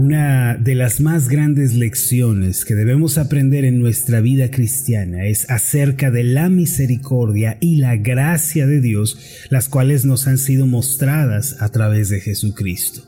Una de las más grandes lecciones que debemos aprender en nuestra vida cristiana es acerca de la misericordia y la gracia de Dios, las cuales nos han sido mostradas a través de Jesucristo.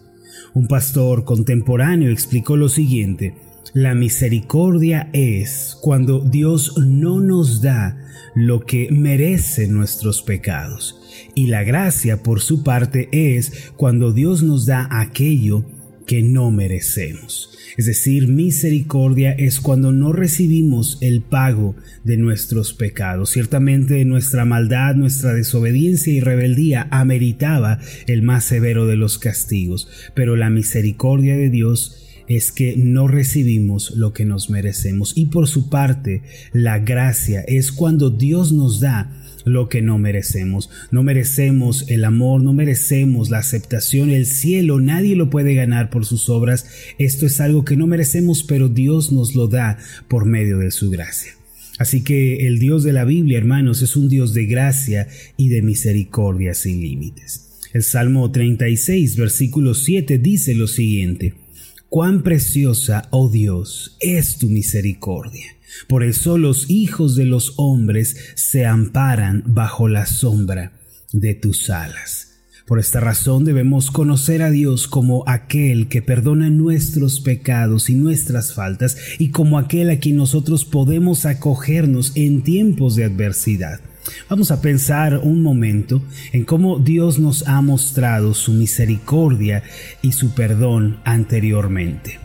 Un pastor contemporáneo explicó lo siguiente, la misericordia es cuando Dios no nos da lo que merecen nuestros pecados, y la gracia por su parte es cuando Dios nos da aquello que no merecemos. Es decir, misericordia es cuando no recibimos el pago de nuestros pecados. Ciertamente nuestra maldad, nuestra desobediencia y rebeldía ameritaba el más severo de los castigos, pero la misericordia de Dios es que no recibimos lo que nos merecemos. Y por su parte, la gracia es cuando Dios nos da lo que no merecemos. No merecemos el amor, no merecemos la aceptación, el cielo, nadie lo puede ganar por sus obras. Esto es algo que no merecemos, pero Dios nos lo da por medio de su gracia. Así que el Dios de la Biblia, hermanos, es un Dios de gracia y de misericordia sin límites. El Salmo 36, versículo 7 dice lo siguiente, Cuán preciosa, oh Dios, es tu misericordia por eso los hijos de los hombres se amparan bajo la sombra de tus alas. Por esta razón debemos conocer a Dios como aquel que perdona nuestros pecados y nuestras faltas y como aquel a quien nosotros podemos acogernos en tiempos de adversidad. Vamos a pensar un momento en cómo Dios nos ha mostrado su misericordia y su perdón anteriormente.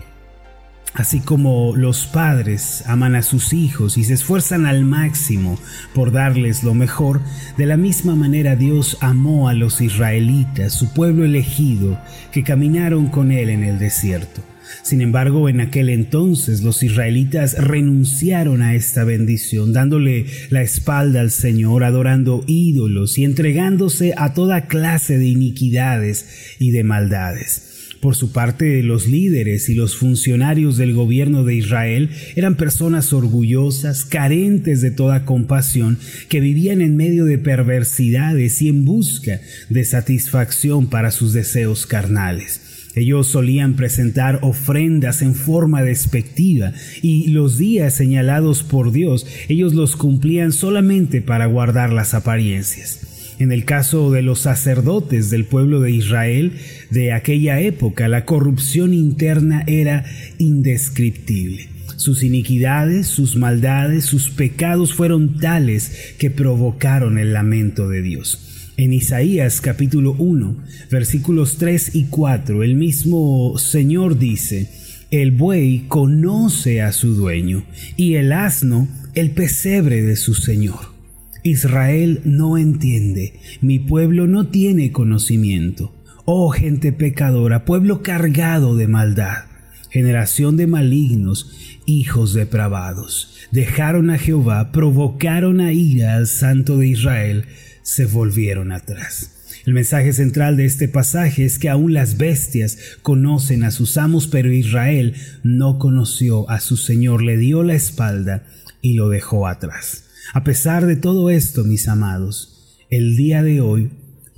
Así como los padres aman a sus hijos y se esfuerzan al máximo por darles lo mejor, de la misma manera Dios amó a los israelitas, su pueblo elegido, que caminaron con él en el desierto. Sin embargo, en aquel entonces los israelitas renunciaron a esta bendición, dándole la espalda al Señor, adorando ídolos y entregándose a toda clase de iniquidades y de maldades. Por su parte, los líderes y los funcionarios del gobierno de Israel eran personas orgullosas, carentes de toda compasión, que vivían en medio de perversidades y en busca de satisfacción para sus deseos carnales. Ellos solían presentar ofrendas en forma despectiva y los días señalados por Dios ellos los cumplían solamente para guardar las apariencias. En el caso de los sacerdotes del pueblo de Israel de aquella época, la corrupción interna era indescriptible. Sus iniquidades, sus maldades, sus pecados fueron tales que provocaron el lamento de Dios. En Isaías capítulo 1, versículos 3 y 4, el mismo Señor dice, El buey conoce a su dueño y el asno el pesebre de su Señor Israel no entiende, mi pueblo no tiene conocimiento. Oh gente pecadora, pueblo cargado de maldad, generación de malignos, hijos depravados, dejaron a Jehová, provocaron a ira al Santo de Israel, se volvieron atrás. El mensaje central de este pasaje es que aún las bestias conocen a sus amos, pero Israel no conoció a su Señor, le dio la espalda y lo dejó atrás. A pesar de todo esto, mis amados, el día de hoy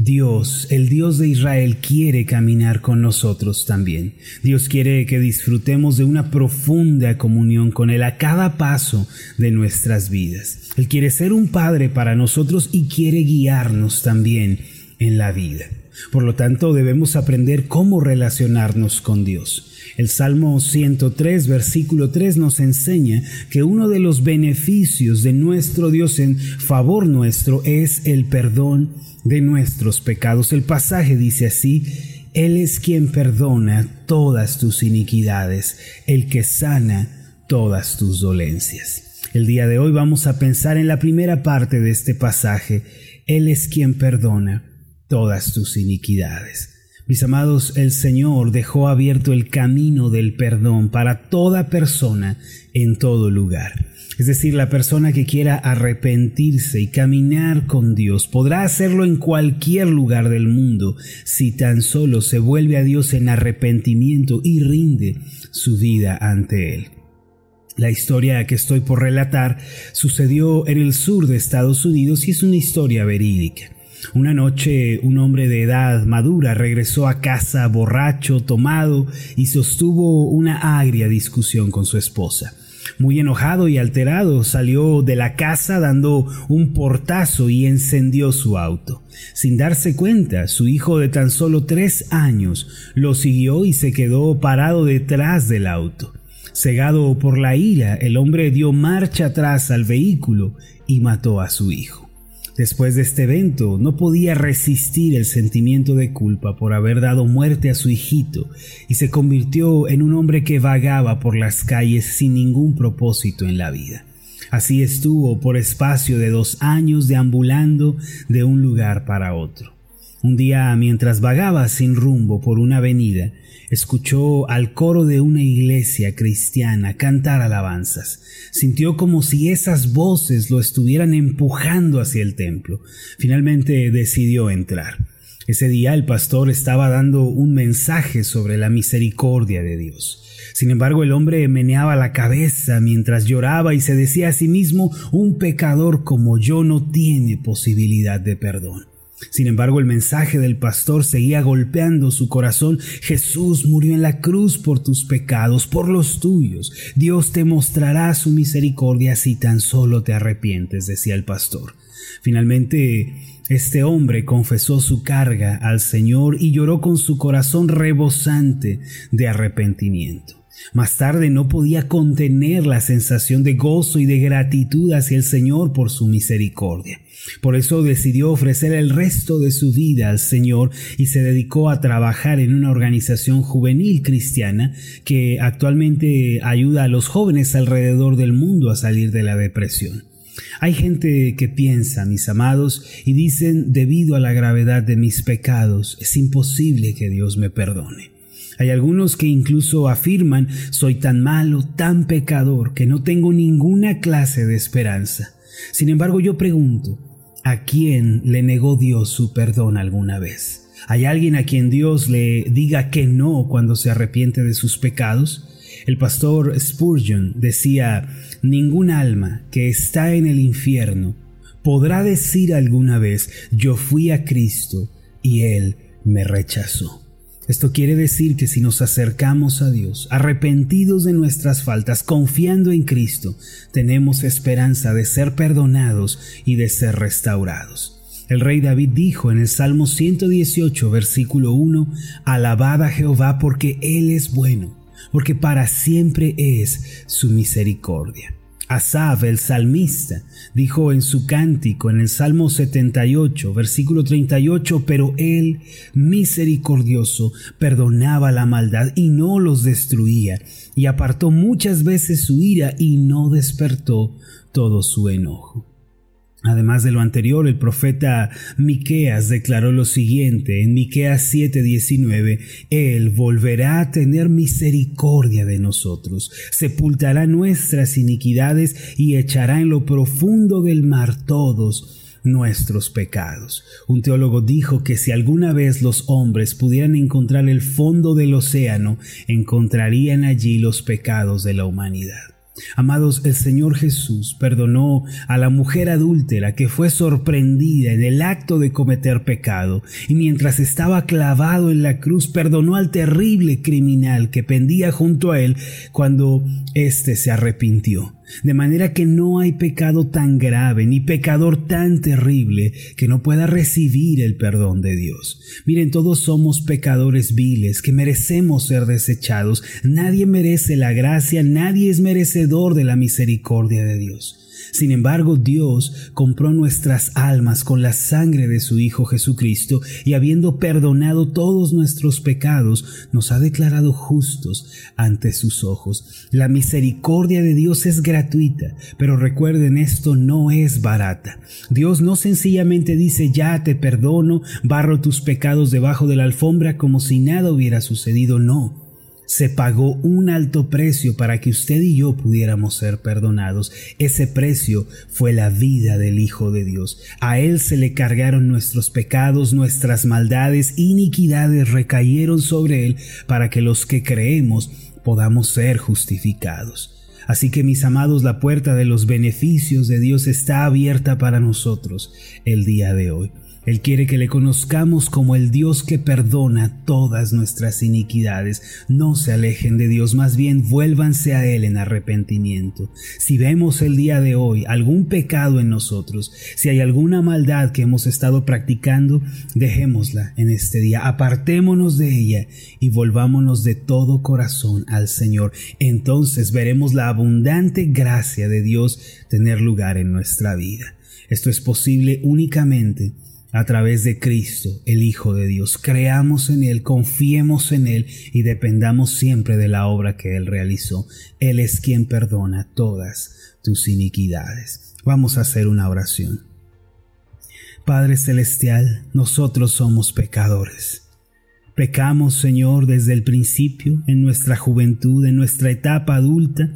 Dios, el Dios de Israel, quiere caminar con nosotros también. Dios quiere que disfrutemos de una profunda comunión con Él a cada paso de nuestras vidas. Él quiere ser un Padre para nosotros y quiere guiarnos también en la vida. Por lo tanto, debemos aprender cómo relacionarnos con Dios. El Salmo 103, versículo 3 nos enseña que uno de los beneficios de nuestro Dios en favor nuestro es el perdón de nuestros pecados. El pasaje dice así, Él es quien perdona todas tus iniquidades, el que sana todas tus dolencias. El día de hoy vamos a pensar en la primera parte de este pasaje. Él es quien perdona todas tus iniquidades. Mis amados, el Señor dejó abierto el camino del perdón para toda persona en todo lugar. Es decir, la persona que quiera arrepentirse y caminar con Dios podrá hacerlo en cualquier lugar del mundo si tan solo se vuelve a Dios en arrepentimiento y rinde su vida ante Él. La historia que estoy por relatar sucedió en el sur de Estados Unidos y es una historia verídica. Una noche un hombre de edad madura regresó a casa borracho, tomado, y sostuvo una agria discusión con su esposa. Muy enojado y alterado, salió de la casa dando un portazo y encendió su auto. Sin darse cuenta, su hijo de tan solo tres años lo siguió y se quedó parado detrás del auto. Cegado por la ira, el hombre dio marcha atrás al vehículo y mató a su hijo. Después de este evento, no podía resistir el sentimiento de culpa por haber dado muerte a su hijito y se convirtió en un hombre que vagaba por las calles sin ningún propósito en la vida. Así estuvo por espacio de dos años deambulando de un lugar para otro. Un día, mientras vagaba sin rumbo por una avenida, escuchó al coro de una iglesia cristiana cantar alabanzas. Sintió como si esas voces lo estuvieran empujando hacia el templo. Finalmente decidió entrar. Ese día el pastor estaba dando un mensaje sobre la misericordia de Dios. Sin embargo, el hombre meneaba la cabeza mientras lloraba y se decía a sí mismo, un pecador como yo no tiene posibilidad de perdón. Sin embargo, el mensaje del pastor seguía golpeando su corazón. Jesús murió en la cruz por tus pecados, por los tuyos. Dios te mostrará su misericordia si tan solo te arrepientes, decía el pastor. Finalmente, este hombre confesó su carga al Señor y lloró con su corazón rebosante de arrepentimiento. Más tarde no podía contener la sensación de gozo y de gratitud hacia el Señor por su misericordia. Por eso decidió ofrecer el resto de su vida al Señor y se dedicó a trabajar en una organización juvenil cristiana que actualmente ayuda a los jóvenes alrededor del mundo a salir de la depresión. Hay gente que piensa, mis amados, y dicen, debido a la gravedad de mis pecados, es imposible que Dios me perdone. Hay algunos que incluso afirman, soy tan malo, tan pecador, que no tengo ninguna clase de esperanza. Sin embargo, yo pregunto, ¿a quién le negó Dios su perdón alguna vez? ¿Hay alguien a quien Dios le diga que no cuando se arrepiente de sus pecados? El pastor Spurgeon decía, ningún alma que está en el infierno podrá decir alguna vez, yo fui a Cristo y Él me rechazó. Esto quiere decir que si nos acercamos a Dios, arrepentidos de nuestras faltas, confiando en Cristo, tenemos esperanza de ser perdonados y de ser restaurados. El rey David dijo en el Salmo 118, versículo 1, Alabad a Jehová porque Él es bueno, porque para siempre es su misericordia. Asaf, el salmista, dijo en su cántico en el Salmo 78, versículo 38, pero él, misericordioso, perdonaba la maldad y no los destruía, y apartó muchas veces su ira y no despertó todo su enojo. Además de lo anterior, el profeta Miqueas declaró lo siguiente en Miqueas 7:19, él volverá a tener misericordia de nosotros, sepultará nuestras iniquidades y echará en lo profundo del mar todos nuestros pecados. Un teólogo dijo que si alguna vez los hombres pudieran encontrar el fondo del océano, encontrarían allí los pecados de la humanidad. Amados, el Señor Jesús perdonó a la mujer adúltera que fue sorprendida en el acto de cometer pecado y mientras estaba clavado en la cruz perdonó al terrible criminal que pendía junto a él cuando éste se arrepintió. De manera que no hay pecado tan grave ni pecador tan terrible que no pueda recibir el perdón de Dios. Miren, todos somos pecadores viles que merecemos ser desechados. Nadie merece la gracia, nadie es merecedor de la misericordia de Dios. Sin embargo, Dios compró nuestras almas con la sangre de su Hijo Jesucristo y habiendo perdonado todos nuestros pecados, nos ha declarado justos ante sus ojos. La misericordia de Dios es gratuita, pero recuerden esto no es barata. Dios no sencillamente dice ya te perdono, barro tus pecados debajo de la alfombra como si nada hubiera sucedido, no se pagó un alto precio para que usted y yo pudiéramos ser perdonados. Ese precio fue la vida del Hijo de Dios. A Él se le cargaron nuestros pecados, nuestras maldades, iniquidades recayeron sobre Él para que los que creemos podamos ser justificados. Así que mis amados, la puerta de los beneficios de Dios está abierta para nosotros el día de hoy. Él quiere que le conozcamos como el Dios que perdona todas nuestras iniquidades. No se alejen de Dios, más bien vuélvanse a Él en arrepentimiento. Si vemos el día de hoy algún pecado en nosotros, si hay alguna maldad que hemos estado practicando, dejémosla en este día, apartémonos de ella y volvámonos de todo corazón al Señor. Entonces veremos la abundante gracia de Dios tener lugar en nuestra vida. Esto es posible únicamente a través de Cristo, el Hijo de Dios. Creamos en Él, confiemos en Él y dependamos siempre de la obra que Él realizó. Él es quien perdona todas tus iniquidades. Vamos a hacer una oración. Padre Celestial, nosotros somos pecadores. Pecamos, Señor, desde el principio, en nuestra juventud, en nuestra etapa adulta.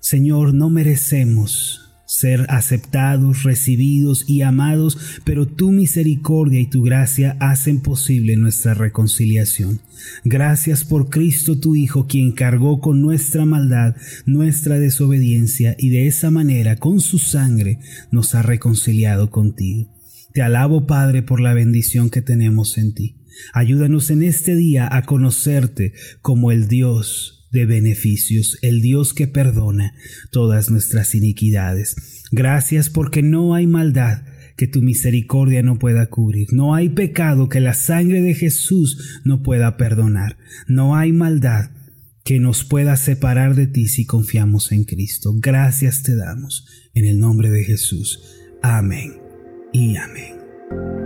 Señor, no merecemos ser aceptados, recibidos y amados, pero tu misericordia y tu gracia hacen posible nuestra reconciliación. Gracias por Cristo tu Hijo, quien cargó con nuestra maldad, nuestra desobediencia, y de esa manera, con su sangre, nos ha reconciliado contigo. Te alabo, Padre, por la bendición que tenemos en ti. Ayúdanos en este día a conocerte como el Dios de beneficios, el Dios que perdona todas nuestras iniquidades. Gracias porque no hay maldad que tu misericordia no pueda cubrir. No hay pecado que la sangre de Jesús no pueda perdonar. No hay maldad que nos pueda separar de ti si confiamos en Cristo. Gracias te damos en el nombre de Jesús. Amén y amén.